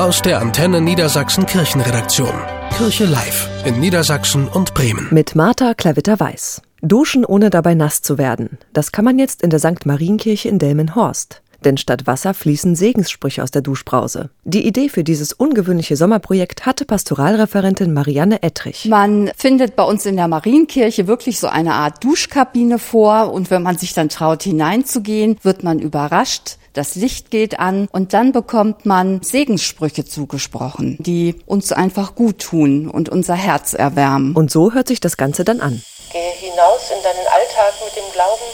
Aus der Antenne Niedersachsen Kirchenredaktion. Kirche Live in Niedersachsen und Bremen. Mit Martha Klavitter-Weiß. Duschen ohne dabei nass zu werden. Das kann man jetzt in der St. Marienkirche in Delmenhorst. Denn statt Wasser fließen Segenssprüche aus der Duschbrause. Die Idee für dieses ungewöhnliche Sommerprojekt hatte Pastoralreferentin Marianne Ettrich. Man findet bei uns in der Marienkirche wirklich so eine Art Duschkabine vor und wenn man sich dann traut hineinzugehen, wird man überrascht. Das Licht geht an und dann bekommt man Segenssprüche zugesprochen, die uns einfach gut tun und unser Herz erwärmen. Und so hört sich das Ganze dann an. Gehe hinaus in deinen Alltag mit dem Glauben,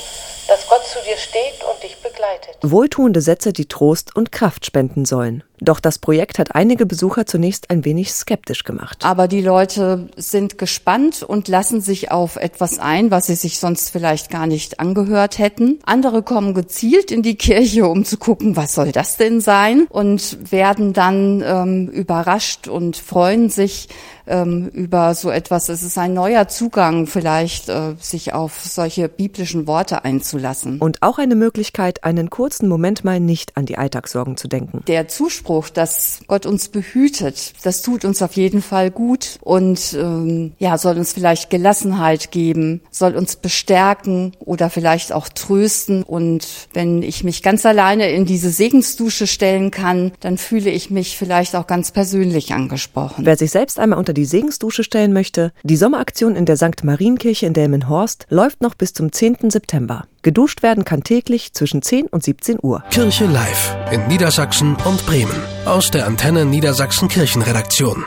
dass Gott zu dir steht und dich begleitet. Wohltuende Sätze, die Trost und Kraft spenden sollen. Doch das Projekt hat einige Besucher zunächst ein wenig skeptisch gemacht. Aber die Leute sind gespannt und lassen sich auf etwas ein, was sie sich sonst vielleicht gar nicht angehört hätten. Andere kommen gezielt in die Kirche, um zu gucken, was soll das denn sein? Und werden dann ähm, überrascht und freuen sich ähm, über so etwas. Es ist ein neuer Zugang vielleicht, äh, sich auf solche biblischen Worte einzulassen. Und auch eine Möglichkeit, einen kurzen Moment mal nicht an die Alltagssorgen zu denken. Der Zuspruch Zuspruch, dass Gott uns behütet, das tut uns auf jeden Fall gut und ähm, ja, soll uns vielleicht Gelassenheit geben, soll uns bestärken oder vielleicht auch trösten. Und wenn ich mich ganz alleine in diese Segensdusche stellen kann, dann fühle ich mich vielleicht auch ganz persönlich angesprochen. Wer sich selbst einmal unter die Segensdusche stellen möchte, die Sommeraktion in der St. Marienkirche in Delmenhorst läuft noch bis zum 10. September. Geduscht werden kann täglich zwischen 10 und 17 Uhr. Kirche Live in Niedersachsen und Bremen. Aus der Antenne Niedersachsen Kirchenredaktion.